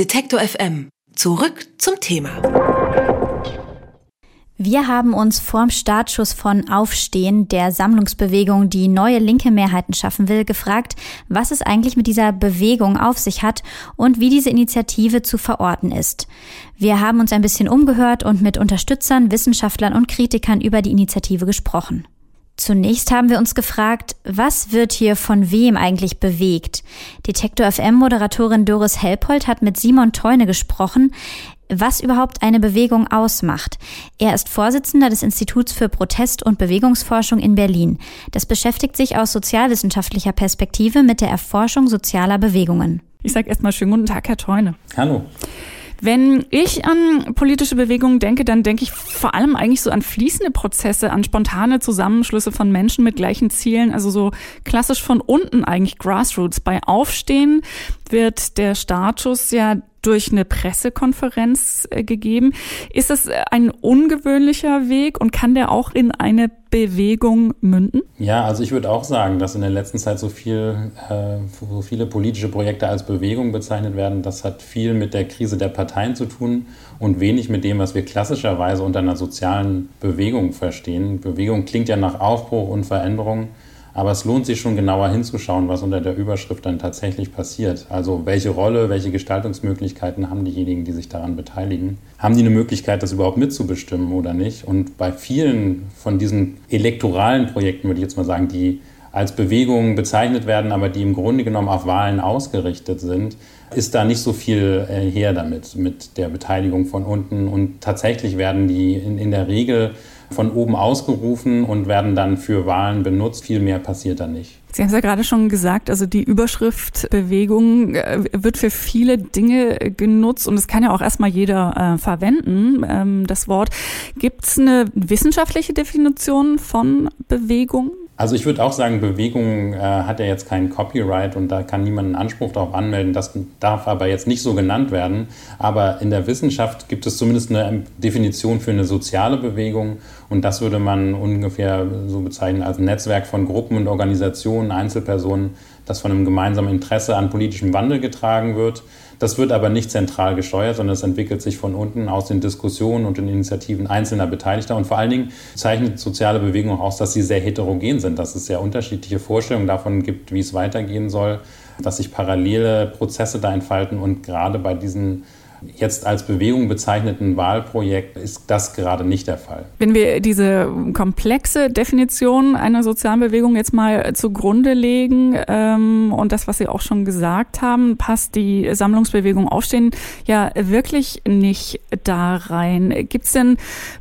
Detektor FM. Zurück zum Thema. Wir haben uns vorm Startschuss von Aufstehen, der Sammlungsbewegung, die neue linke Mehrheiten schaffen will, gefragt, was es eigentlich mit dieser Bewegung auf sich hat und wie diese Initiative zu verorten ist. Wir haben uns ein bisschen umgehört und mit Unterstützern, Wissenschaftlern und Kritikern über die Initiative gesprochen. Zunächst haben wir uns gefragt, was wird hier von wem eigentlich bewegt? Detektor FM Moderatorin Doris Helpold hat mit Simon Teune gesprochen was überhaupt eine Bewegung ausmacht. Er ist Vorsitzender des Instituts für Protest- und Bewegungsforschung in Berlin. Das beschäftigt sich aus sozialwissenschaftlicher Perspektive mit der Erforschung sozialer Bewegungen. Ich sage erstmal schönen guten Tag, Herr Teune. Hallo. Wenn ich an politische Bewegungen denke, dann denke ich vor allem eigentlich so an fließende Prozesse, an spontane Zusammenschlüsse von Menschen mit gleichen Zielen, also so klassisch von unten eigentlich Grassroots. Bei Aufstehen wird der Status ja durch eine Pressekonferenz äh, gegeben. Ist das äh, ein ungewöhnlicher Weg und kann der auch in eine Bewegung münden? Ja, also ich würde auch sagen, dass in der letzten Zeit so viel, äh, so viele politische Projekte als Bewegung bezeichnet werden. Das hat viel mit der Krise der Parteien zu tun und wenig mit dem, was wir klassischerweise unter einer sozialen Bewegung verstehen. Bewegung klingt ja nach Aufbruch und Veränderung. Aber es lohnt sich schon genauer hinzuschauen, was unter der Überschrift dann tatsächlich passiert. Also welche Rolle, welche Gestaltungsmöglichkeiten haben diejenigen, die sich daran beteiligen? Haben die eine Möglichkeit, das überhaupt mitzubestimmen oder nicht? Und bei vielen von diesen elektoralen Projekten, würde ich jetzt mal sagen, die als Bewegungen bezeichnet werden, aber die im Grunde genommen auf Wahlen ausgerichtet sind, ist da nicht so viel äh, her damit, mit der Beteiligung von unten. Und tatsächlich werden die in, in der Regel von oben ausgerufen und werden dann für Wahlen benutzt. Viel mehr passiert da nicht. Sie haben es ja gerade schon gesagt, also die Überschrift Bewegung äh, wird für viele Dinge genutzt und es kann ja auch erstmal jeder äh, verwenden, ähm, das Wort. Gibt es eine wissenschaftliche Definition von Bewegung? Also ich würde auch sagen, Bewegung äh, hat ja jetzt keinen Copyright und da kann niemand einen Anspruch darauf anmelden. Das darf aber jetzt nicht so genannt werden. Aber in der Wissenschaft gibt es zumindest eine Definition für eine soziale Bewegung und das würde man ungefähr so bezeichnen als ein Netzwerk von Gruppen und Organisationen, Einzelpersonen, das von einem gemeinsamen Interesse an politischem Wandel getragen wird das wird aber nicht zentral gesteuert, sondern es entwickelt sich von unten aus den Diskussionen und den Initiativen einzelner Beteiligter. Und vor allen Dingen zeichnet soziale Bewegung aus, dass sie sehr heterogen sind, dass es sehr unterschiedliche Vorstellungen davon gibt, wie es weitergehen soll, dass sich parallele Prozesse da entfalten. Und gerade bei diesen jetzt als Bewegung bezeichneten Wahlprojekt ist das gerade nicht der Fall. Wenn wir diese komplexe Definition einer sozialen Bewegung jetzt mal zugrunde legen ähm, und das, was Sie auch schon gesagt haben, passt die Sammlungsbewegung Aufstehen ja wirklich nicht da rein. Gibt es denn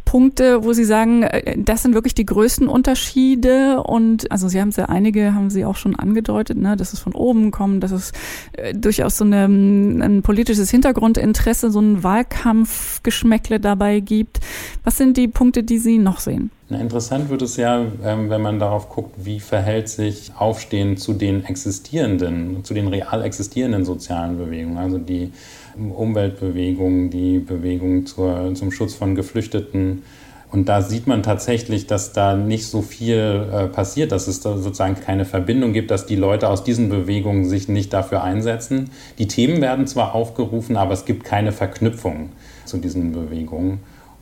Punkte, wo Sie sagen, äh, das sind wirklich die größten Unterschiede? Und also Sie haben es ja einige, haben Sie auch schon angedeutet, ne, dass es von oben kommt, dass es äh, durchaus so eine, ein politisches Hintergrundinteresse Interesse, so ein Wahlkampfgeschmäckle dabei gibt. Was sind die Punkte, die Sie noch sehen? Interessant wird es ja, ähm, wenn man darauf guckt, wie verhält sich Aufstehen zu den existierenden, zu den real existierenden sozialen Bewegungen, also die Umweltbewegung, die Bewegung zur, zum Schutz von Geflüchteten, und da sieht man tatsächlich, dass da nicht so viel äh, passiert, dass es da sozusagen keine Verbindung gibt, dass die Leute aus diesen Bewegungen sich nicht dafür einsetzen. Die Themen werden zwar aufgerufen, aber es gibt keine Verknüpfung zu diesen Bewegungen.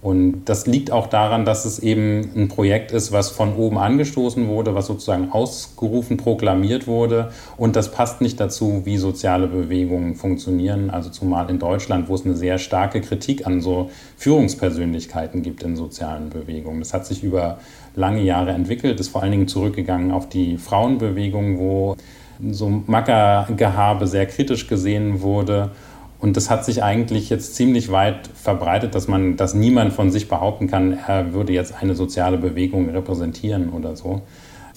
Und das liegt auch daran, dass es eben ein Projekt ist, was von oben angestoßen wurde, was sozusagen ausgerufen, proklamiert wurde. Und das passt nicht dazu, wie soziale Bewegungen funktionieren. Also zumal in Deutschland, wo es eine sehr starke Kritik an so Führungspersönlichkeiten gibt in sozialen Bewegungen. Das hat sich über lange Jahre entwickelt, ist vor allen Dingen zurückgegangen auf die Frauenbewegung, wo so Mackergehabe sehr kritisch gesehen wurde. Und das hat sich eigentlich jetzt ziemlich weit verbreitet, dass man, dass niemand von sich behaupten kann, er würde jetzt eine soziale Bewegung repräsentieren oder so.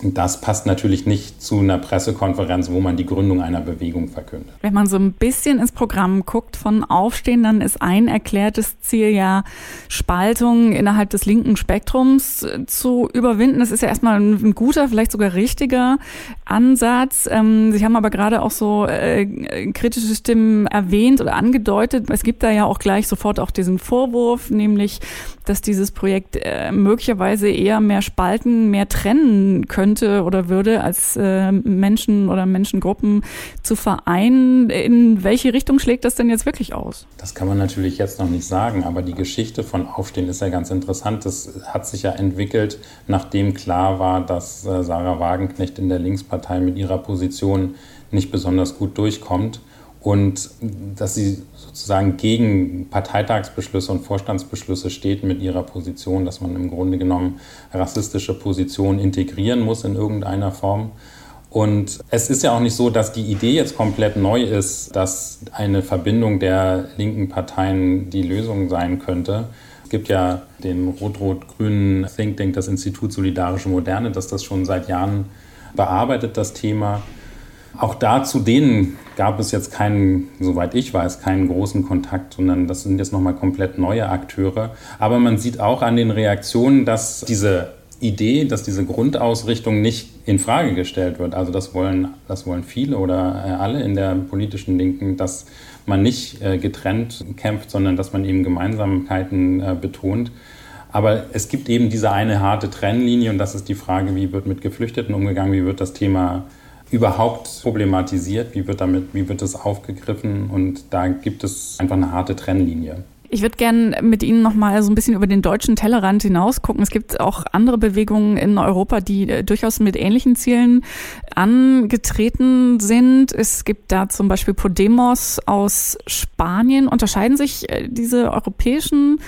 Das passt natürlich nicht zu einer Pressekonferenz, wo man die Gründung einer Bewegung verkündet. Wenn man so ein bisschen ins Programm guckt von Aufstehen, dann ist ein erklärtes Ziel ja, Spaltung innerhalb des linken Spektrums zu überwinden. Das ist ja erstmal ein guter, vielleicht sogar richtiger Ansatz. Ähm, Sie haben aber gerade auch so äh, kritische Stimmen erwähnt oder angedeutet. Es gibt da ja auch gleich sofort auch diesen Vorwurf, nämlich, dass dieses Projekt äh, möglicherweise eher mehr spalten, mehr trennen könnte könnte oder würde, als äh, Menschen oder Menschengruppen zu vereinen. In welche Richtung schlägt das denn jetzt wirklich aus? Das kann man natürlich jetzt noch nicht sagen, aber die Geschichte von Aufstehen ist ja ganz interessant. Das hat sich ja entwickelt, nachdem klar war, dass äh, Sarah Wagenknecht in der Linkspartei mit ihrer Position nicht besonders gut durchkommt und dass sie sozusagen gegen Parteitagsbeschlüsse und Vorstandsbeschlüsse steht mit ihrer Position, dass man im Grunde genommen rassistische Positionen integrieren muss in irgendeiner Form. Und es ist ja auch nicht so, dass die Idee jetzt komplett neu ist, dass eine Verbindung der linken Parteien die Lösung sein könnte. Es gibt ja den rot-rot-grünen Think Tank, das Institut Solidarische Moderne, das das schon seit Jahren bearbeitet, das Thema. Auch da zu denen gab es jetzt keinen, soweit ich weiß, keinen großen Kontakt, sondern das sind jetzt nochmal komplett neue Akteure. Aber man sieht auch an den Reaktionen, dass diese Idee, dass diese Grundausrichtung nicht in Frage gestellt wird. Also das wollen, das wollen viele oder äh, alle in der politischen Linken, dass man nicht äh, getrennt kämpft, sondern dass man eben Gemeinsamkeiten äh, betont. Aber es gibt eben diese eine harte Trennlinie und das ist die Frage, wie wird mit Geflüchteten umgegangen, wie wird das Thema überhaupt problematisiert, wie wird damit, wie wird es aufgegriffen und da gibt es einfach eine harte Trennlinie. Ich würde gerne mit Ihnen noch mal so ein bisschen über den deutschen Tellerrand hinaus gucken. Es gibt auch andere Bewegungen in Europa, die äh, durchaus mit ähnlichen Zielen angetreten sind. Es gibt da zum Beispiel Podemos aus Spanien. Unterscheiden sich äh, diese europäischen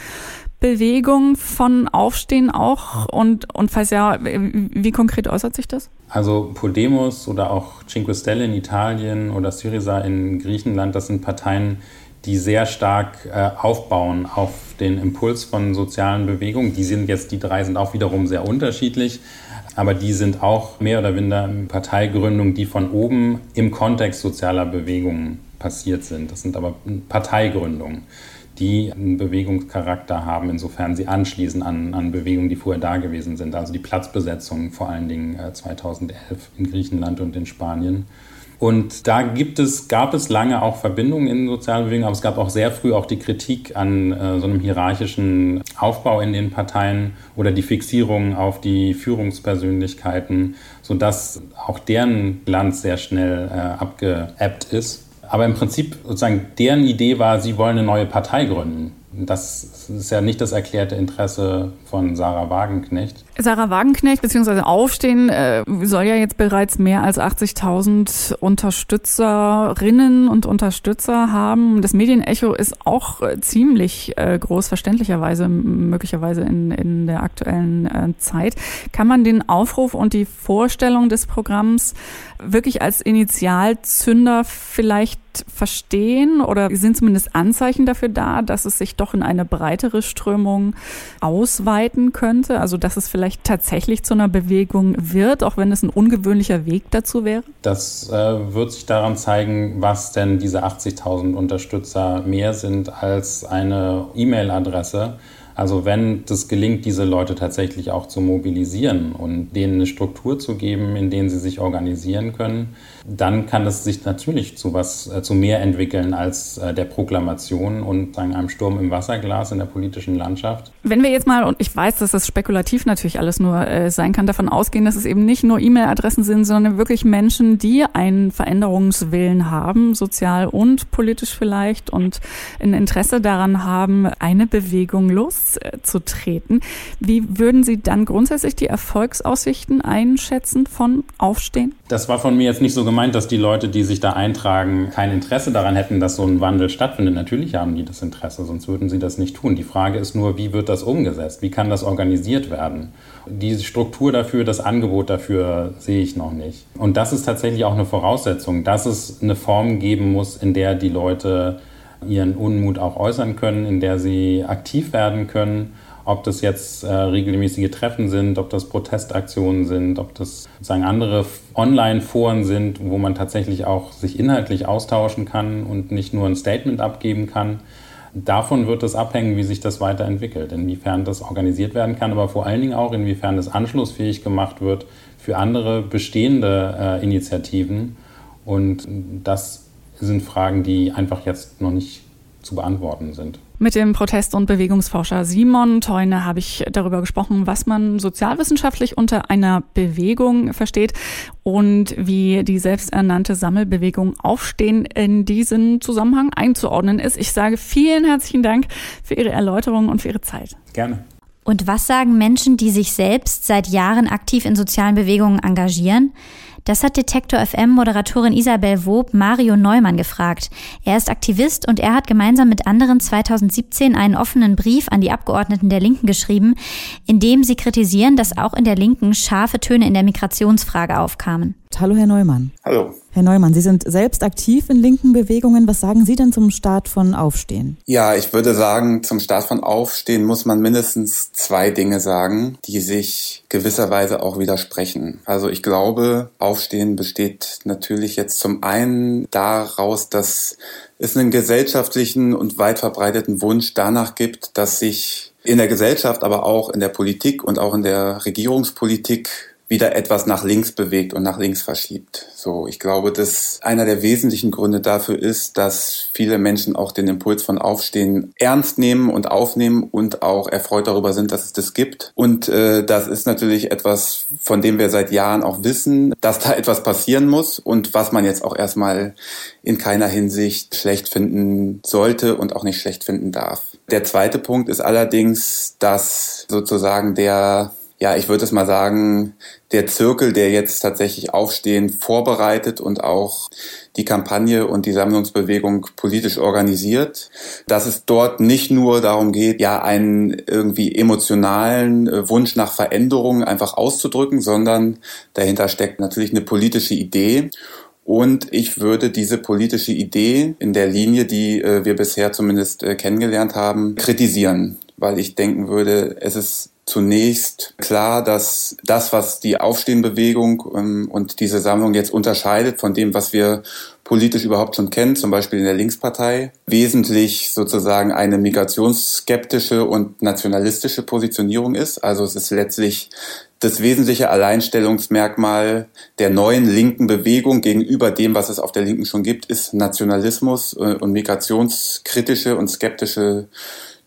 Bewegung von Aufstehen auch? Und, und falls ja, wie konkret äußert sich das? Also Podemos oder auch Cinque Stelle in Italien oder Syriza in Griechenland, das sind Parteien, die sehr stark äh, aufbauen auf den Impuls von sozialen Bewegungen. Die sind jetzt, die drei sind auch wiederum sehr unterschiedlich, aber die sind auch mehr oder weniger Parteigründungen, die von oben im Kontext sozialer Bewegungen passiert sind. Das sind aber Parteigründungen die einen Bewegungscharakter haben, insofern sie anschließen an, an Bewegungen, die vorher da gewesen sind. Also die Platzbesetzung vor allen Dingen 2011 äh, in Griechenland und in Spanien. Und da gibt es, gab es lange auch Verbindungen in sozialen Bewegungen, aber es gab auch sehr früh auch die Kritik an äh, so einem hierarchischen Aufbau in den Parteien oder die Fixierung auf die Führungspersönlichkeiten, sodass auch deren Glanz sehr schnell äh, abgeebbt ist. Aber im Prinzip sozusagen deren Idee war, sie wollen eine neue Partei gründen. Das ist ja nicht das erklärte Interesse von Sarah Wagenknecht. Sarah Wagenknecht bzw. Aufstehen äh, soll ja jetzt bereits mehr als 80.000 Unterstützerinnen und Unterstützer haben. Das Medienecho ist auch äh, ziemlich äh, groß, verständlicherweise, möglicherweise in, in der aktuellen äh, Zeit. Kann man den Aufruf und die Vorstellung des Programms wirklich als Initialzünder vielleicht verstehen oder sind zumindest Anzeichen dafür da, dass es sich doch in eine breitere Strömung ausweiten könnte? Also dass es vielleicht tatsächlich zu einer Bewegung wird, auch wenn es ein ungewöhnlicher Weg dazu wäre? Das äh, wird sich daran zeigen, was denn diese 80.000 Unterstützer mehr sind als eine E-Mail-Adresse. Also wenn es gelingt, diese Leute tatsächlich auch zu mobilisieren und denen eine Struktur zu geben, in denen sie sich organisieren können, dann kann es sich natürlich zu was äh, zu mehr entwickeln als äh, der Proklamation und sagen, einem Sturm im Wasserglas in der politischen Landschaft. Wenn wir jetzt mal, und ich weiß, dass das spekulativ natürlich alles nur äh, sein kann, davon ausgehen, dass es eben nicht nur E-Mail-Adressen sind, sondern wirklich Menschen, die einen Veränderungswillen haben, sozial und politisch vielleicht, und ein Interesse daran haben, eine Bewegung loszutreten. Wie würden Sie dann grundsätzlich die Erfolgsaussichten einschätzen von Aufstehen? Das war von mir jetzt nicht so gemeint, dass die Leute, die sich da eintragen, kein Interesse daran hätten, dass so ein Wandel stattfindet. Natürlich haben die das Interesse, sonst würden sie das nicht tun. Die Frage ist nur, wie wird das umgesetzt? Wie kann das organisiert werden? Die Struktur dafür, das Angebot dafür sehe ich noch nicht. Und das ist tatsächlich auch eine Voraussetzung, dass es eine Form geben muss, in der die Leute ihren Unmut auch äußern können, in der sie aktiv werden können ob das jetzt äh, regelmäßige Treffen sind, ob das Protestaktionen sind, ob das sozusagen andere Online-Foren sind, wo man tatsächlich auch sich inhaltlich austauschen kann und nicht nur ein Statement abgeben kann. Davon wird es abhängen, wie sich das weiterentwickelt, inwiefern das organisiert werden kann, aber vor allen Dingen auch, inwiefern es anschlussfähig gemacht wird für andere bestehende äh, Initiativen. Und das sind Fragen, die einfach jetzt noch nicht zu beantworten sind. Mit dem Protest- und Bewegungsforscher Simon Teune habe ich darüber gesprochen, was man sozialwissenschaftlich unter einer Bewegung versteht und wie die selbsternannte Sammelbewegung Aufstehen in diesen Zusammenhang einzuordnen ist. Ich sage vielen herzlichen Dank für Ihre Erläuterungen und für Ihre Zeit. Gerne. Und was sagen Menschen, die sich selbst seit Jahren aktiv in sozialen Bewegungen engagieren? Das hat Detektor FM Moderatorin Isabel Wob Mario Neumann gefragt. Er ist Aktivist und er hat gemeinsam mit anderen 2017 einen offenen Brief an die Abgeordneten der Linken geschrieben, in dem sie kritisieren, dass auch in der Linken scharfe Töne in der Migrationsfrage aufkamen. Hallo, Herr Neumann. Hallo. Herr Neumann, Sie sind selbst aktiv in linken Bewegungen. Was sagen Sie denn zum Start von Aufstehen? Ja, ich würde sagen, zum Start von Aufstehen muss man mindestens zwei Dinge sagen, die sich gewisserweise auch widersprechen. Also ich glaube, Aufstehen besteht natürlich jetzt zum einen daraus, dass es einen gesellschaftlichen und weit verbreiteten Wunsch danach gibt, dass sich in der Gesellschaft, aber auch in der Politik und auch in der Regierungspolitik wieder etwas nach links bewegt und nach links verschiebt. So, ich glaube, dass einer der wesentlichen Gründe dafür ist, dass viele Menschen auch den Impuls von Aufstehen ernst nehmen und aufnehmen und auch erfreut darüber sind, dass es das gibt. Und äh, das ist natürlich etwas, von dem wir seit Jahren auch wissen, dass da etwas passieren muss und was man jetzt auch erstmal in keiner Hinsicht schlecht finden sollte und auch nicht schlecht finden darf. Der zweite Punkt ist allerdings, dass sozusagen der ja, ich würde es mal sagen, der Zirkel, der jetzt tatsächlich Aufstehen vorbereitet und auch die Kampagne und die Sammlungsbewegung politisch organisiert, dass es dort nicht nur darum geht, ja, einen irgendwie emotionalen äh, Wunsch nach Veränderung einfach auszudrücken, sondern dahinter steckt natürlich eine politische Idee. Und ich würde diese politische Idee in der Linie, die äh, wir bisher zumindest äh, kennengelernt haben, kritisieren, weil ich denken würde, es ist zunächst klar, dass das, was die Aufstehenbewegung ähm, und diese Sammlung jetzt unterscheidet von dem, was wir politisch überhaupt schon kennen, zum Beispiel in der Linkspartei, wesentlich sozusagen eine migrationsskeptische und nationalistische Positionierung ist. Also es ist letztlich das wesentliche Alleinstellungsmerkmal der neuen linken Bewegung gegenüber dem, was es auf der Linken schon gibt, ist Nationalismus äh, und migrationskritische und skeptische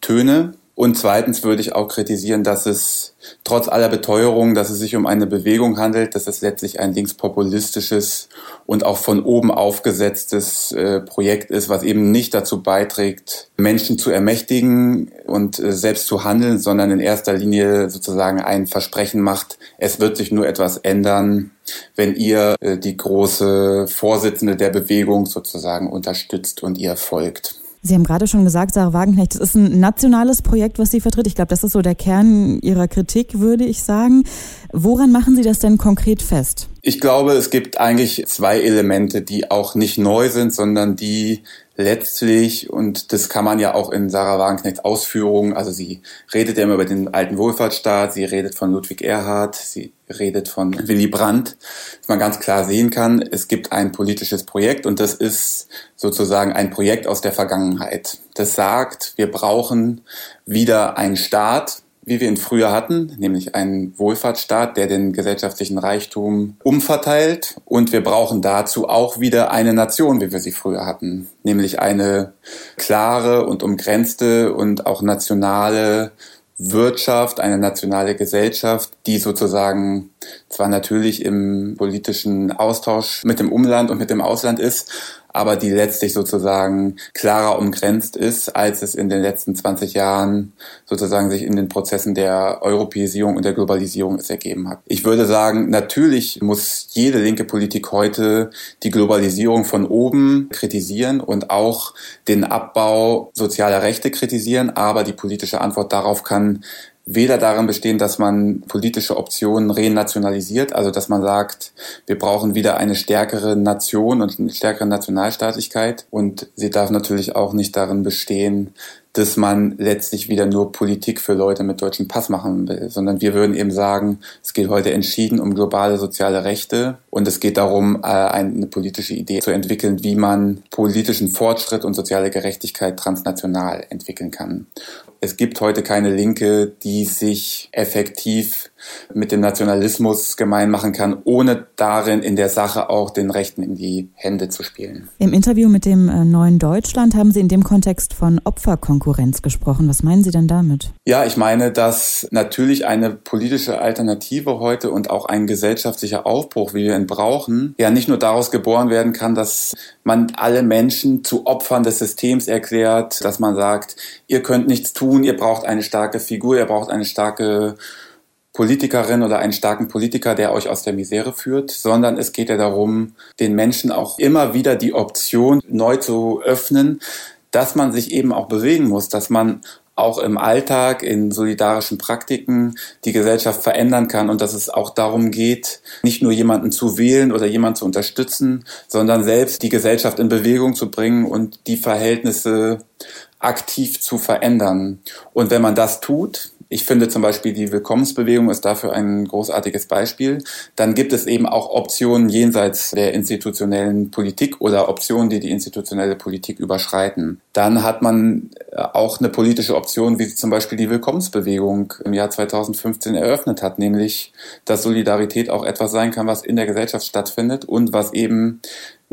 Töne. Und zweitens würde ich auch kritisieren, dass es trotz aller Beteuerungen, dass es sich um eine Bewegung handelt, dass es letztlich ein linkspopulistisches und auch von oben aufgesetztes äh, Projekt ist, was eben nicht dazu beiträgt, Menschen zu ermächtigen und äh, selbst zu handeln, sondern in erster Linie sozusagen ein Versprechen macht, es wird sich nur etwas ändern, wenn ihr äh, die große Vorsitzende der Bewegung sozusagen unterstützt und ihr folgt. Sie haben gerade schon gesagt, Sarah Wagenknecht, das ist ein nationales Projekt, was Sie vertritt. Ich glaube, das ist so der Kern Ihrer Kritik, würde ich sagen. Woran machen Sie das denn konkret fest? Ich glaube, es gibt eigentlich zwei Elemente, die auch nicht neu sind, sondern die letztlich, und das kann man ja auch in Sarah Wagenknechts Ausführungen, also sie redet ja immer über den alten Wohlfahrtsstaat, sie redet von Ludwig Erhard, sie redet von Willy Brandt, dass man ganz klar sehen kann, es gibt ein politisches Projekt und das ist sozusagen ein Projekt aus der Vergangenheit. Das sagt, wir brauchen wieder einen Staat, wie wir ihn früher hatten, nämlich einen Wohlfahrtsstaat, der den gesellschaftlichen Reichtum umverteilt. Und wir brauchen dazu auch wieder eine Nation, wie wir sie früher hatten, nämlich eine klare und umgrenzte und auch nationale Wirtschaft, eine nationale Gesellschaft, die sozusagen zwar natürlich im politischen Austausch mit dem Umland und mit dem Ausland ist, aber die letztlich sozusagen klarer umgrenzt ist, als es in den letzten 20 Jahren sozusagen sich in den Prozessen der Europäisierung und der Globalisierung es ergeben hat. Ich würde sagen, natürlich muss jede linke Politik heute die Globalisierung von oben kritisieren und auch den Abbau sozialer Rechte kritisieren, aber die politische Antwort darauf kann weder darin bestehen, dass man politische Optionen renationalisiert, also dass man sagt, wir brauchen wieder eine stärkere Nation und eine stärkere Nationalstaatlichkeit. Und sie darf natürlich auch nicht darin bestehen, dass man letztlich wieder nur Politik für Leute mit deutschem Pass machen will, sondern wir würden eben sagen, es geht heute entschieden um globale soziale Rechte und es geht darum, äh, eine politische Idee zu entwickeln, wie man politischen Fortschritt und soziale Gerechtigkeit transnational entwickeln kann. Es gibt heute keine Linke, die sich effektiv mit dem Nationalismus gemein machen kann, ohne darin in der Sache auch den Rechten in die Hände zu spielen. Im Interview mit dem äh, Neuen Deutschland haben Sie in dem Kontext von Opferkonkurrenz gesprochen. Was meinen Sie denn damit? Ja, ich meine, dass natürlich eine politische Alternative heute und auch ein gesellschaftlicher Aufbruch, wie wir ihn brauchen, ja nicht nur daraus geboren werden kann, dass man alle Menschen zu Opfern des Systems erklärt, dass man sagt, ihr könnt nichts tun, ihr braucht eine starke Figur, ihr braucht eine starke Politikerin oder einen starken Politiker, der euch aus der Misere führt, sondern es geht ja darum, den Menschen auch immer wieder die Option neu zu öffnen, dass man sich eben auch bewegen muss, dass man auch im Alltag, in solidarischen Praktiken die Gesellschaft verändern kann und dass es auch darum geht, nicht nur jemanden zu wählen oder jemanden zu unterstützen, sondern selbst die Gesellschaft in Bewegung zu bringen und die Verhältnisse aktiv zu verändern. Und wenn man das tut, ich finde zum Beispiel die Willkommensbewegung ist dafür ein großartiges Beispiel. Dann gibt es eben auch Optionen jenseits der institutionellen Politik oder Optionen, die die institutionelle Politik überschreiten. Dann hat man äh, auch eine politische Option, wie zum Beispiel die Willkommensbewegung im Jahr 2015 eröffnet hat, nämlich, dass Solidarität auch etwas sein kann, was in der Gesellschaft stattfindet und was eben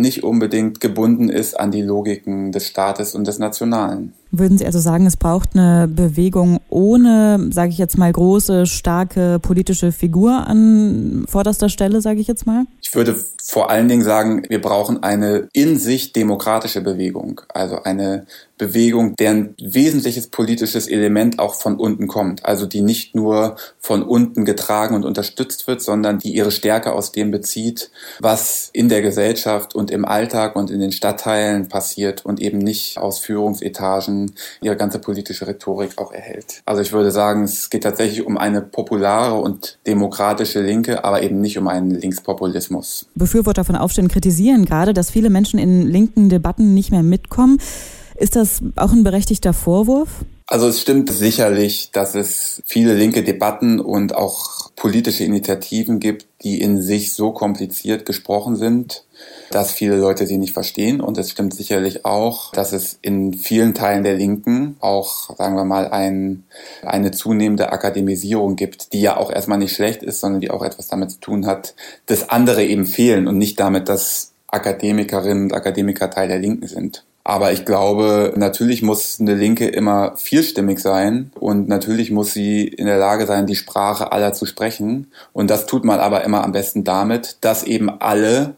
nicht unbedingt gebunden ist an die Logiken des Staates und des Nationalen. Würden Sie also sagen, es braucht eine Bewegung ohne, sage ich jetzt mal, große, starke politische Figur an vorderster Stelle, sage ich jetzt mal? Ich würde vor allen Dingen sagen, wir brauchen eine in sich demokratische Bewegung, also eine Bewegung, deren wesentliches politisches Element auch von unten kommt, also die nicht nur von unten getragen und unterstützt wird, sondern die ihre Stärke aus dem bezieht, was in der Gesellschaft und im Alltag und in den Stadtteilen passiert und eben nicht aus Führungsetagen ihre ganze politische Rhetorik auch erhält. Also ich würde sagen, es geht tatsächlich um eine populare und demokratische Linke, aber eben nicht um einen Linkspopulismus. Befürworter von Aufständen kritisieren gerade, dass viele Menschen in linken Debatten nicht mehr mitkommen. Ist das auch ein berechtigter Vorwurf? Also es stimmt sicherlich, dass es viele linke Debatten und auch politische Initiativen gibt, die in sich so kompliziert gesprochen sind, dass viele Leute sie nicht verstehen. Und es stimmt sicherlich auch, dass es in vielen Teilen der Linken auch, sagen wir mal, ein, eine zunehmende Akademisierung gibt, die ja auch erstmal nicht schlecht ist, sondern die auch etwas damit zu tun hat, dass andere eben fehlen und nicht damit, dass Akademikerinnen und Akademiker Teil der Linken sind. Aber ich glaube, natürlich muss eine Linke immer vielstimmig sein und natürlich muss sie in der Lage sein, die Sprache aller zu sprechen. Und das tut man aber immer am besten damit, dass eben alle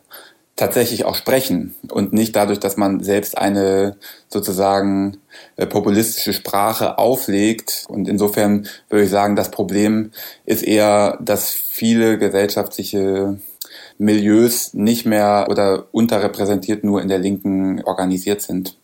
tatsächlich auch sprechen und nicht dadurch, dass man selbst eine sozusagen äh, populistische Sprache auflegt. Und insofern würde ich sagen, das Problem ist eher, dass viele gesellschaftliche Milieus nicht mehr oder unterrepräsentiert nur in der Linken organisiert sind.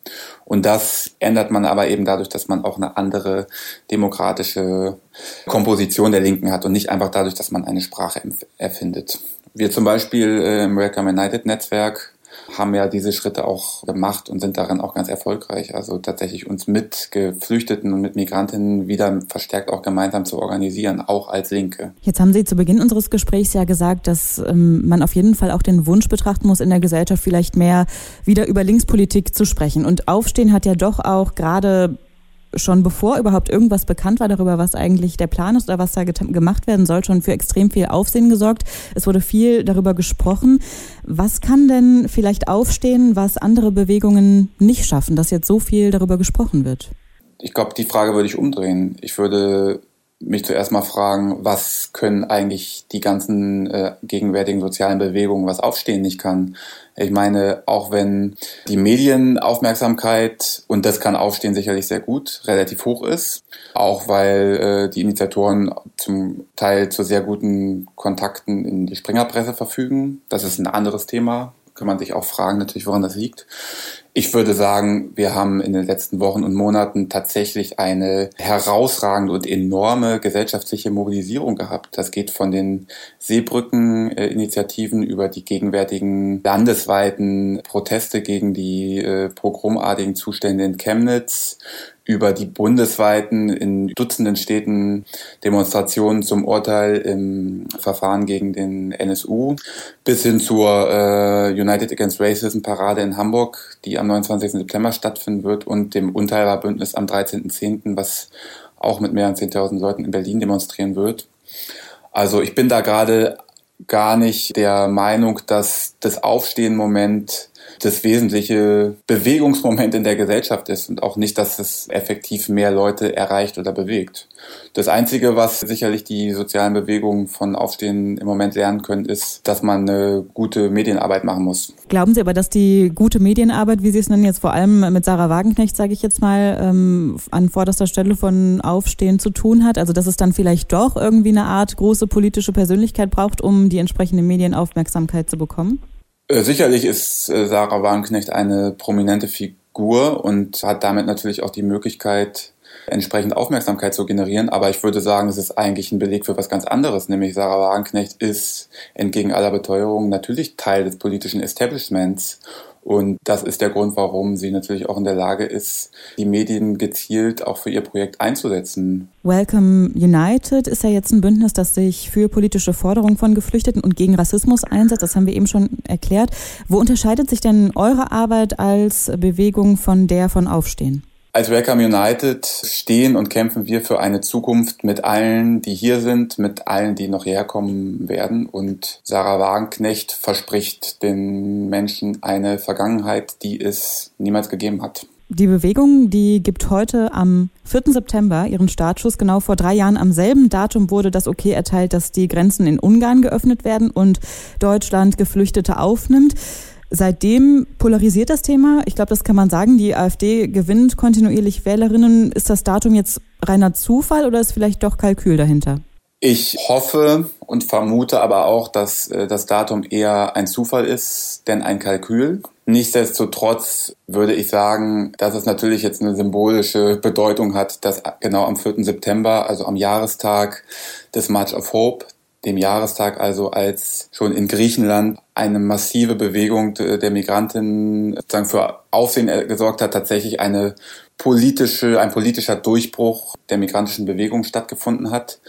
Und das ändert man aber eben dadurch, dass man auch eine andere demokratische Komposition der Linken hat und nicht einfach dadurch, dass man eine Sprache erfindet. Wir zum Beispiel äh, im Welcome United Netzwerk haben ja diese Schritte auch gemacht und sind darin auch ganz erfolgreich. Also tatsächlich uns mit Geflüchteten und mit Migrantinnen wieder verstärkt auch gemeinsam zu organisieren, auch als Linke. Jetzt haben Sie zu Beginn unseres Gesprächs ja gesagt, dass ähm, man auf jeden Fall auch den Wunsch betrachten muss, in der Gesellschaft vielleicht mehr wieder über Linkspolitik zu sprechen. Und Aufstehen hat ja doch auch gerade schon bevor überhaupt irgendwas bekannt war darüber, was eigentlich der Plan ist oder was da gemacht werden soll, schon für extrem viel Aufsehen gesorgt. Es wurde viel darüber gesprochen. Was kann denn vielleicht aufstehen, was andere Bewegungen nicht schaffen, dass jetzt so viel darüber gesprochen wird? Ich glaube, die Frage würde ich umdrehen. Ich würde mich zuerst mal fragen, was können eigentlich die ganzen äh, gegenwärtigen sozialen Bewegungen, was Aufstehen nicht kann. Ich meine, auch wenn die Medienaufmerksamkeit, und das kann Aufstehen sicherlich sehr gut, relativ hoch ist, auch weil äh, die Initiatoren zum Teil zu sehr guten Kontakten in die Springerpresse verfügen. Das ist ein anderes Thema, kann man sich auch fragen natürlich, woran das liegt. Ich würde sagen, wir haben in den letzten Wochen und Monaten tatsächlich eine herausragende und enorme gesellschaftliche Mobilisierung gehabt. Das geht von den Seebrücken-Initiativen über die gegenwärtigen landesweiten Proteste gegen die äh, pogromartigen Zustände in Chemnitz über die bundesweiten in Dutzenden Städten Demonstrationen zum Urteil im Verfahren gegen den NSU bis hin zur äh, United Against Racism Parade in Hamburg, die am 29. September stattfinden wird und dem Unteilbarbündnis am 13.10., was auch mit mehr als 10.000 Leuten in Berlin demonstrieren wird. Also ich bin da gerade gar nicht der Meinung, dass das Aufstehen-Moment das wesentliche Bewegungsmoment in der Gesellschaft ist und auch nicht, dass es effektiv mehr Leute erreicht oder bewegt. Das Einzige, was sicherlich die sozialen Bewegungen von Aufstehen im Moment lernen können, ist, dass man eine gute Medienarbeit machen muss. Glauben Sie aber, dass die gute Medienarbeit, wie Sie es nennen, jetzt vor allem mit Sarah Wagenknecht, sage ich jetzt mal, ähm, an vorderster Stelle von Aufstehen zu tun hat? Also dass es dann vielleicht doch irgendwie eine Art große politische Persönlichkeit braucht, um die entsprechende Medienaufmerksamkeit zu bekommen? Äh, sicherlich ist äh, Sarah Wagenknecht eine prominente Figur und hat damit natürlich auch die Möglichkeit, entsprechend Aufmerksamkeit zu generieren. Aber ich würde sagen, es ist eigentlich ein Beleg für was ganz anderes, nämlich Sarah Wagenknecht ist entgegen aller Beteuerung natürlich Teil des politischen Establishments und das ist der Grund, warum sie natürlich auch in der Lage ist, die Medien gezielt auch für ihr Projekt einzusetzen. Welcome United ist ja jetzt ein Bündnis, das sich für politische Forderungen von Geflüchteten und gegen Rassismus einsetzt. Das haben wir eben schon erklärt. Wo unterscheidet sich denn eure Arbeit als Bewegung von der von Aufstehen? Als Welcome United stehen und kämpfen wir für eine Zukunft mit allen, die hier sind, mit allen, die noch herkommen werden. Und Sarah Wagenknecht verspricht den Menschen eine Vergangenheit, die es niemals gegeben hat. Die Bewegung, die gibt heute am 4. September ihren Startschuss. Genau vor drei Jahren am selben Datum wurde das Okay erteilt, dass die Grenzen in Ungarn geöffnet werden und Deutschland Geflüchtete aufnimmt. Seitdem polarisiert das Thema. Ich glaube, das kann man sagen. Die AfD gewinnt kontinuierlich Wählerinnen. Ist das Datum jetzt reiner Zufall oder ist vielleicht doch Kalkül dahinter? Ich hoffe und vermute aber auch, dass äh, das Datum eher ein Zufall ist, denn ein Kalkül. Nichtsdestotrotz würde ich sagen, dass es natürlich jetzt eine symbolische Bedeutung hat, dass genau am 4. September, also am Jahrestag des March of Hope, dem Jahrestag also als schon in Griechenland eine massive Bewegung der Migranten sozusagen für Aufsehen gesorgt hat, tatsächlich eine politische, ein politischer Durchbruch der migrantischen Bewegung stattgefunden hat,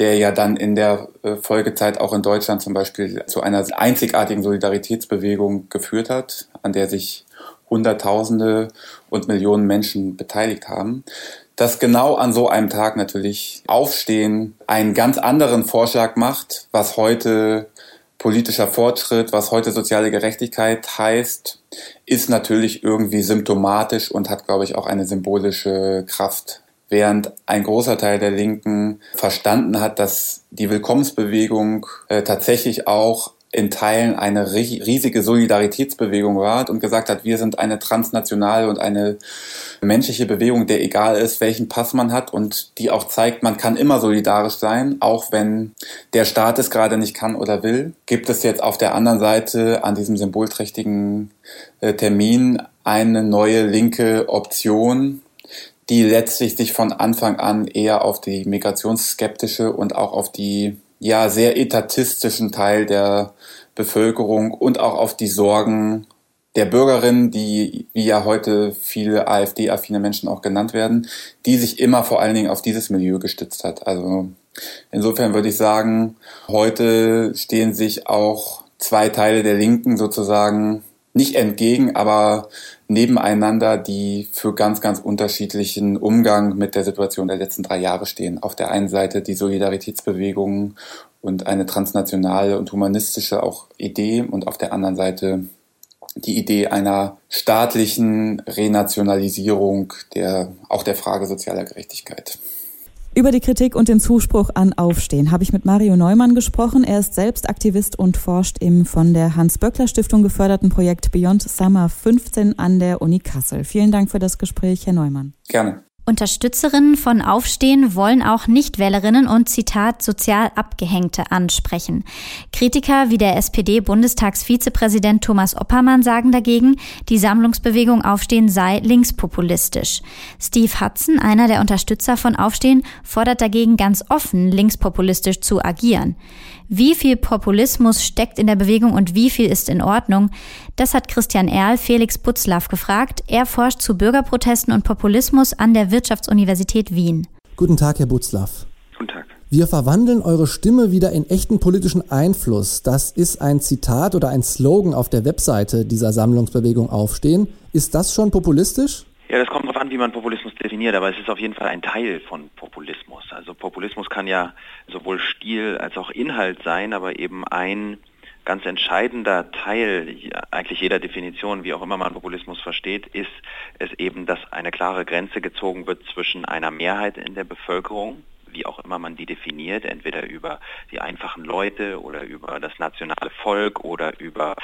der ja dann in der äh, Folgezeit auch in Deutschland zum Beispiel zu einer einzigartigen Solidaritätsbewegung geführt hat, an der sich Hunderttausende und Millionen Menschen beteiligt haben dass genau an so einem Tag natürlich Aufstehen einen ganz anderen Vorschlag macht, was heute politischer Fortschritt, was heute soziale Gerechtigkeit heißt, ist natürlich irgendwie symptomatisch und hat, glaube ich, auch eine symbolische Kraft. Während ein großer Teil der Linken verstanden hat, dass die Willkommensbewegung äh, tatsächlich auch in Teilen eine riesige Solidaritätsbewegung war und gesagt hat, wir sind eine transnationale und eine menschliche Bewegung, der egal ist, welchen Pass man hat und die auch zeigt, man kann immer solidarisch sein, auch wenn der Staat es gerade nicht kann oder will. Gibt es jetzt auf der anderen Seite an diesem symbolträchtigen äh, Termin eine neue linke Option, die letztlich sich von Anfang an eher auf die migrationsskeptische und auch auf die ja sehr etatistischen Teil der Bevölkerung und auch auf die Sorgen der Bürgerinnen, die wie ja heute viele AfD-affine Menschen auch genannt werden, die sich immer vor allen Dingen auf dieses Milieu gestützt hat. Also insofern würde ich sagen, heute stehen sich auch zwei Teile der Linken sozusagen nicht entgegen, aber nebeneinander, die für ganz, ganz unterschiedlichen Umgang mit der Situation der letzten drei Jahre stehen. Auf der einen Seite die Solidaritätsbewegungen und eine transnationale und humanistische auch Idee und auf der anderen Seite die Idee einer staatlichen Renationalisierung der, auch der Frage sozialer Gerechtigkeit. Über die Kritik und den Zuspruch an Aufstehen habe ich mit Mario Neumann gesprochen. Er ist selbst Aktivist und forscht im von der Hans-Böckler-Stiftung geförderten Projekt Beyond Summer 15 an der Uni Kassel. Vielen Dank für das Gespräch, Herr Neumann. Gerne. Unterstützerinnen von Aufstehen wollen auch Nichtwählerinnen und Zitat sozial Abgehängte ansprechen. Kritiker wie der SPD-Bundestagsvizepräsident Thomas Oppermann sagen dagegen, die Sammlungsbewegung Aufstehen sei linkspopulistisch. Steve Hudson, einer der Unterstützer von Aufstehen, fordert dagegen ganz offen, linkspopulistisch zu agieren. Wie viel Populismus steckt in der Bewegung und wie viel ist in Ordnung? Das hat Christian Erl Felix Butzlaff gefragt. Er forscht zu Bürgerprotesten und Populismus an der Wirtschaftsuniversität Wien. Guten Tag, Herr Butzlaff. Guten Tag. Wir verwandeln eure Stimme wieder in echten politischen Einfluss. Das ist ein Zitat oder ein Slogan auf der Webseite dieser Sammlungsbewegung Aufstehen. Ist das schon populistisch? Ja, das kommt darauf an, wie man Populismus definiert, aber es ist auf jeden Fall ein Teil von Populismus. Also Populismus kann ja sowohl Stil als auch Inhalt sein, aber eben ein ganz entscheidender Teil eigentlich jeder Definition, wie auch immer man Populismus versteht, ist es eben, dass eine klare Grenze gezogen wird zwischen einer Mehrheit in der Bevölkerung, wie auch immer man die definiert, entweder über die einfachen Leute oder über das nationale Volk oder über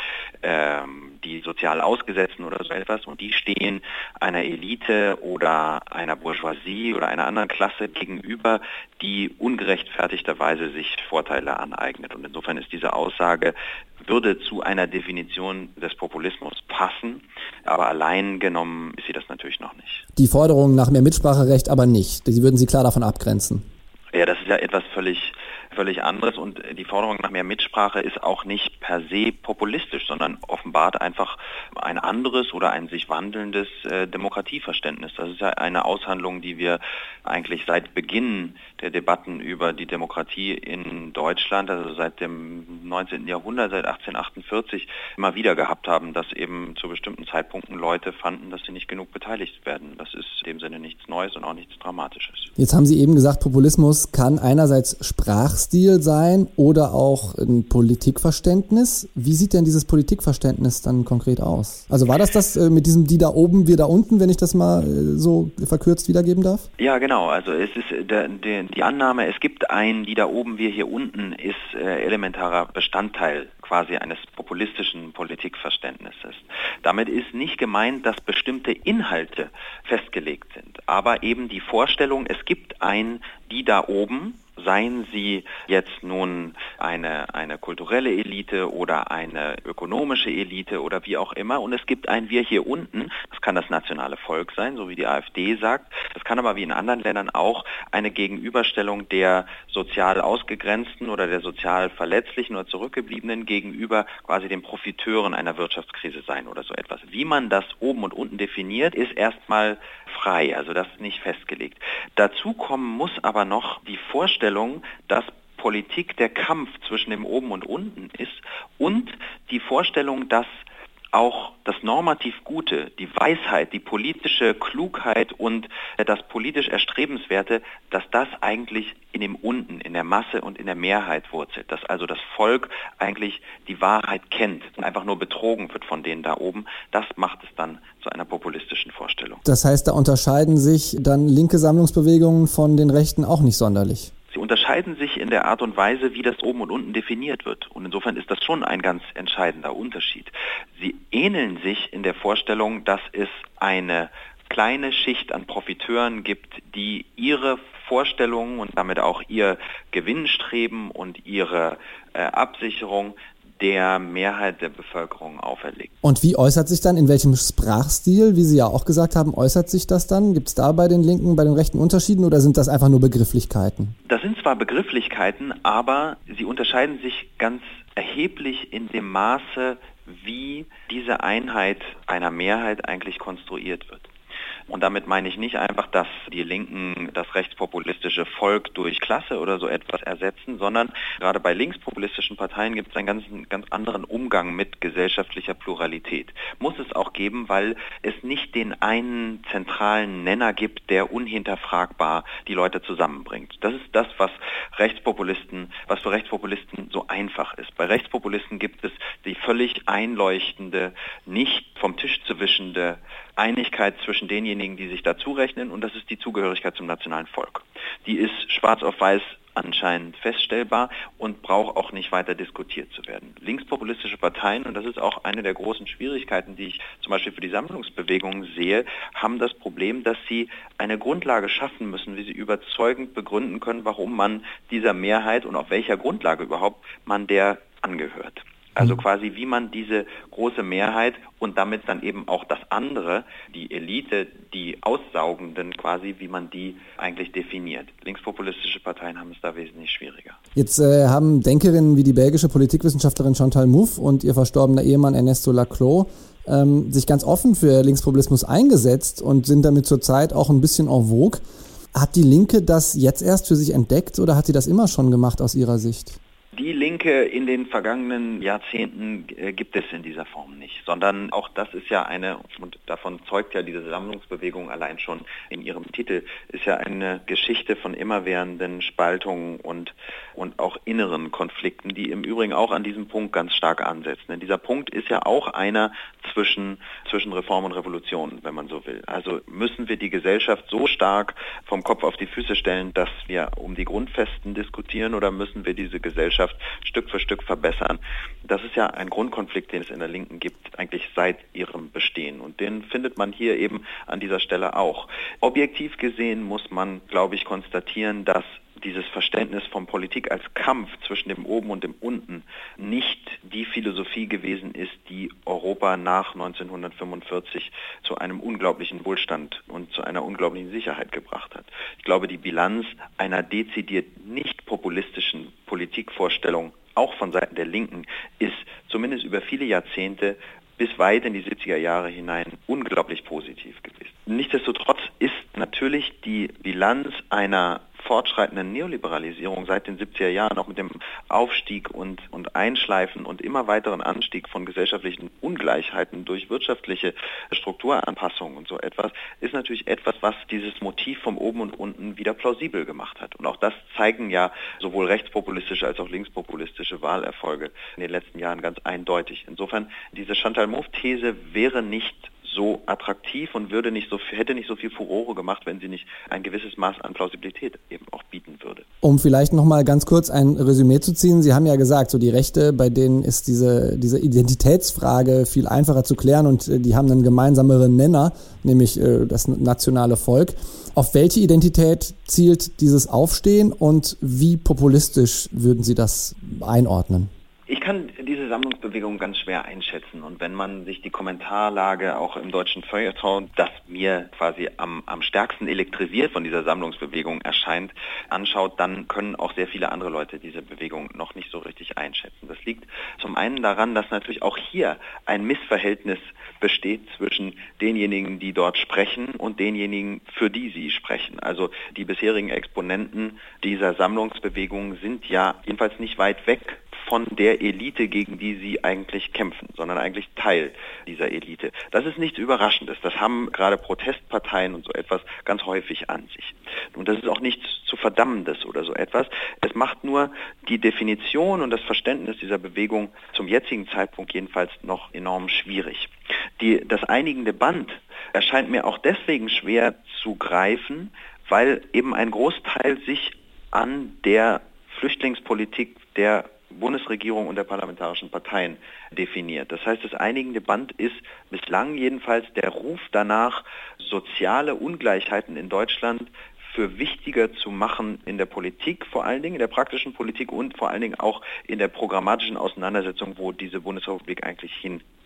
ähm, die sozial Ausgesetzten oder so etwas. Und die stehen einer Elite oder einer Bourgeoisie oder einer anderen Klasse gegenüber, die ungerechtfertigterweise sich Vorteile aneignet. Und insofern ist diese Aussage, würde zu einer Definition des Populismus passen, aber allein genommen ist sie das natürlich noch nicht. Die Forderung nach mehr Mitspracherecht aber nicht. Sie würden Sie klar davon abgrenzen. Ja, das ist ja etwas völlig völlig anderes und die Forderung nach mehr Mitsprache ist auch nicht per se populistisch, sondern offenbart einfach ein anderes oder ein sich wandelndes äh, Demokratieverständnis. Das ist ja eine Aushandlung, die wir eigentlich seit Beginn der Debatten über die Demokratie in Deutschland, also seit dem 19. Jahrhundert, seit 1848, immer wieder gehabt haben, dass eben zu bestimmten Zeitpunkten Leute fanden, dass sie nicht genug beteiligt werden. Das ist in dem Sinne nichts Neues und auch nichts Dramatisches. Jetzt haben Sie eben gesagt, Populismus kann einerseits Sprachs Lebensstil sein oder auch ein Politikverständnis. Wie sieht denn dieses Politikverständnis dann konkret aus? Also war das das äh, mit diesem die da oben, wir da unten, wenn ich das mal äh, so verkürzt wiedergeben darf? Ja, genau. Also es ist äh, der, der, die Annahme, es gibt ein die da oben, wir hier unten, ist äh, elementarer Bestandteil quasi eines populistischen Politikverständnisses. Damit ist nicht gemeint, dass bestimmte Inhalte festgelegt sind, aber eben die Vorstellung, es gibt ein die da oben, seien sie jetzt nun eine, eine kulturelle Elite oder eine ökonomische Elite oder wie auch immer. Und es gibt ein Wir hier unten, das kann das nationale Volk sein, so wie die AfD sagt. Das kann aber wie in anderen Ländern auch eine Gegenüberstellung der sozial ausgegrenzten oder der sozial verletzlichen oder zurückgebliebenen gegenüber quasi den Profiteuren einer Wirtschaftskrise sein oder so etwas. Wie man das oben und unten definiert, ist erstmal frei, also das ist nicht festgelegt. Dazu kommen muss aber noch die Vorstellung, dass Politik der Kampf zwischen dem Oben und Unten ist und die Vorstellung, dass auch das normativ Gute, die Weisheit, die politische Klugheit und das politisch Erstrebenswerte, dass das eigentlich in dem Unten, der Masse und in der Mehrheit wurzelt. Dass also das Volk eigentlich die Wahrheit kennt und einfach nur betrogen wird von denen da oben. Das macht es dann zu einer populistischen Vorstellung. Das heißt, da unterscheiden sich dann linke Sammlungsbewegungen von den Rechten auch nicht sonderlich. Sie unterscheiden sich in der Art und Weise, wie das oben und unten definiert wird. Und insofern ist das schon ein ganz entscheidender Unterschied. Sie ähneln sich in der Vorstellung, dass es eine kleine Schicht an Profiteuren gibt, die ihre Vorstellungen und damit auch ihr Gewinnstreben und ihre äh, Absicherung der Mehrheit der Bevölkerung auferlegt. Und wie äußert sich dann, in welchem Sprachstil, wie Sie ja auch gesagt haben, äußert sich das dann? Gibt es da bei den Linken, bei den Rechten Unterschieden oder sind das einfach nur Begrifflichkeiten? Das sind zwar Begrifflichkeiten, aber sie unterscheiden sich ganz erheblich in dem Maße, wie diese Einheit einer Mehrheit eigentlich konstruiert wird. Und damit meine ich nicht einfach, dass die Linken das rechtspopulistische Volk durch Klasse oder so etwas ersetzen, sondern gerade bei linkspopulistischen Parteien gibt es einen ganz, ganz anderen Umgang mit gesellschaftlicher Pluralität. Muss es auch geben, weil es nicht den einen zentralen Nenner gibt, der unhinterfragbar die Leute zusammenbringt. Das ist das, was Rechtspopulisten, was für Rechtspopulisten so einfach ist. Bei Rechtspopulisten gibt es die völlig einleuchtende, nicht vom Tisch zu wischende Einigkeit zwischen denjenigen, die sich dazu rechnen, und das ist die Zugehörigkeit zum nationalen Volk. Die ist schwarz auf weiß anscheinend feststellbar und braucht auch nicht weiter diskutiert zu werden. Linkspopulistische Parteien, und das ist auch eine der großen Schwierigkeiten, die ich zum Beispiel für die Sammlungsbewegung sehe, haben das Problem, dass sie eine Grundlage schaffen müssen, wie sie überzeugend begründen können, warum man dieser Mehrheit und auf welcher Grundlage überhaupt man der angehört. Also mhm. quasi, wie man diese große Mehrheit und damit dann eben auch das andere, die Elite, die Aussaugenden quasi, wie man die eigentlich definiert. Linkspopulistische Parteien haben es da wesentlich schwieriger. Jetzt äh, haben Denkerinnen wie die belgische Politikwissenschaftlerin Chantal Mouffe und ihr verstorbener Ehemann Ernesto Laclos ähm, sich ganz offen für Linkspopulismus eingesetzt und sind damit zurzeit auch ein bisschen en vogue. Hat die Linke das jetzt erst für sich entdeckt oder hat sie das immer schon gemacht aus ihrer Sicht? Die Linke in den vergangenen Jahrzehnten äh, gibt es in dieser Form nicht, sondern auch das ist ja eine, und davon zeugt ja diese Sammlungsbewegung allein schon in ihrem Titel, ist ja eine Geschichte von immerwährenden Spaltungen und, und auch inneren Konflikten, die im Übrigen auch an diesem Punkt ganz stark ansetzen. Denn dieser Punkt ist ja auch einer zwischen, zwischen Reform und Revolution, wenn man so will. Also müssen wir die Gesellschaft so stark vom Kopf auf die Füße stellen, dass wir um die Grundfesten diskutieren oder müssen wir diese Gesellschaft Stück für Stück verbessern? Das ist ja ein Grundkonflikt, den es in der Linken gibt, eigentlich seit ihrem Bestehen. Und den findet man hier eben an dieser Stelle auch. Objektiv gesehen muss man, glaube ich, konstatieren, dass dieses Verständnis von Politik als Kampf zwischen dem Oben und dem Unten nicht die Philosophie gewesen ist, die Europa nach 1945 zu einem unglaublichen Wohlstand und zu einer unglaublichen Sicherheit gebracht hat. Ich glaube, die Bilanz einer dezidiert nicht populistischen Politikvorstellung auch von Seiten der Linken ist zumindest über viele Jahrzehnte bis weit in die 70er Jahre hinein unglaublich positiv gewesen. Nichtsdestotrotz ist natürlich die Bilanz einer fortschreitenden Neoliberalisierung seit den 70er Jahren, auch mit dem Aufstieg und, und Einschleifen und immer weiteren Anstieg von gesellschaftlichen Ungleichheiten durch wirtschaftliche Strukturanpassungen und so etwas, ist natürlich etwas, was dieses Motiv vom Oben und Unten wieder plausibel gemacht hat. Und auch das zeigen ja sowohl rechtspopulistische als auch linkspopulistische Wahlerfolge in den letzten Jahren ganz eindeutig. Insofern, diese Chantal Mouffe-These wäre nicht so attraktiv und würde nicht so, hätte nicht so viel Furore gemacht, wenn sie nicht ein gewisses Maß an Plausibilität eben auch bieten würde. Um vielleicht nochmal ganz kurz ein Resümee zu ziehen, Sie haben ja gesagt, so die Rechte, bei denen ist diese, diese Identitätsfrage viel einfacher zu klären und äh, die haben einen gemeinsameren Nenner, nämlich äh, das nationale Volk. Auf welche Identität zielt dieses Aufstehen und wie populistisch würden Sie das einordnen? Ich kann diese Sammlungsbewegung ganz schwer einschätzen und wenn man sich die Kommentarlage auch im deutschen Feuilleton, das mir quasi am, am stärksten elektrisiert von dieser Sammlungsbewegung erscheint, anschaut, dann können auch sehr viele andere Leute diese Bewegung noch nicht so richtig einschätzen. Das liegt zum einen daran, dass natürlich auch hier ein Missverhältnis besteht zwischen denjenigen, die dort sprechen und denjenigen, für die sie sprechen. Also die bisherigen Exponenten dieser Sammlungsbewegung sind ja jedenfalls nicht weit weg von der Elite, gegen die sie eigentlich kämpfen, sondern eigentlich Teil dieser Elite. Das ist nichts Überraschendes. Das haben gerade Protestparteien und so etwas ganz häufig an sich. Und das ist auch nichts zu verdammendes oder so etwas. Es macht nur die Definition und das Verständnis dieser Bewegung zum jetzigen Zeitpunkt jedenfalls noch enorm schwierig. Die, das einigende Band erscheint mir auch deswegen schwer zu greifen, weil eben ein Großteil sich an der Flüchtlingspolitik der Bundesregierung und der parlamentarischen Parteien definiert. Das heißt, das einigende Band ist bislang jedenfalls der Ruf danach, soziale Ungleichheiten in Deutschland für wichtiger zu machen in der Politik, vor allen Dingen in der praktischen Politik und vor allen Dingen auch in der programmatischen Auseinandersetzung, wo diese Bundesrepublik eigentlich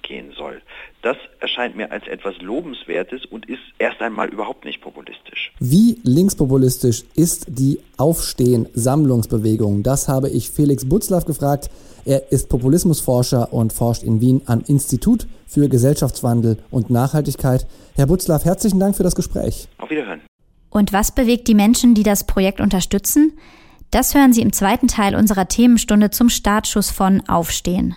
hingehen soll. Das erscheint mir als etwas Lobenswertes und ist erst einmal überhaupt nicht populistisch. Wie linkspopulistisch ist die Aufstehen-Sammlungsbewegung? Das habe ich Felix Butzlaff gefragt. Er ist Populismusforscher und forscht in Wien am Institut für Gesellschaftswandel und Nachhaltigkeit. Herr Butzlaff, herzlichen Dank für das Gespräch. Auf Wiederhören. Und was bewegt die Menschen, die das Projekt unterstützen? Das hören Sie im zweiten Teil unserer Themenstunde zum Startschuss von Aufstehen.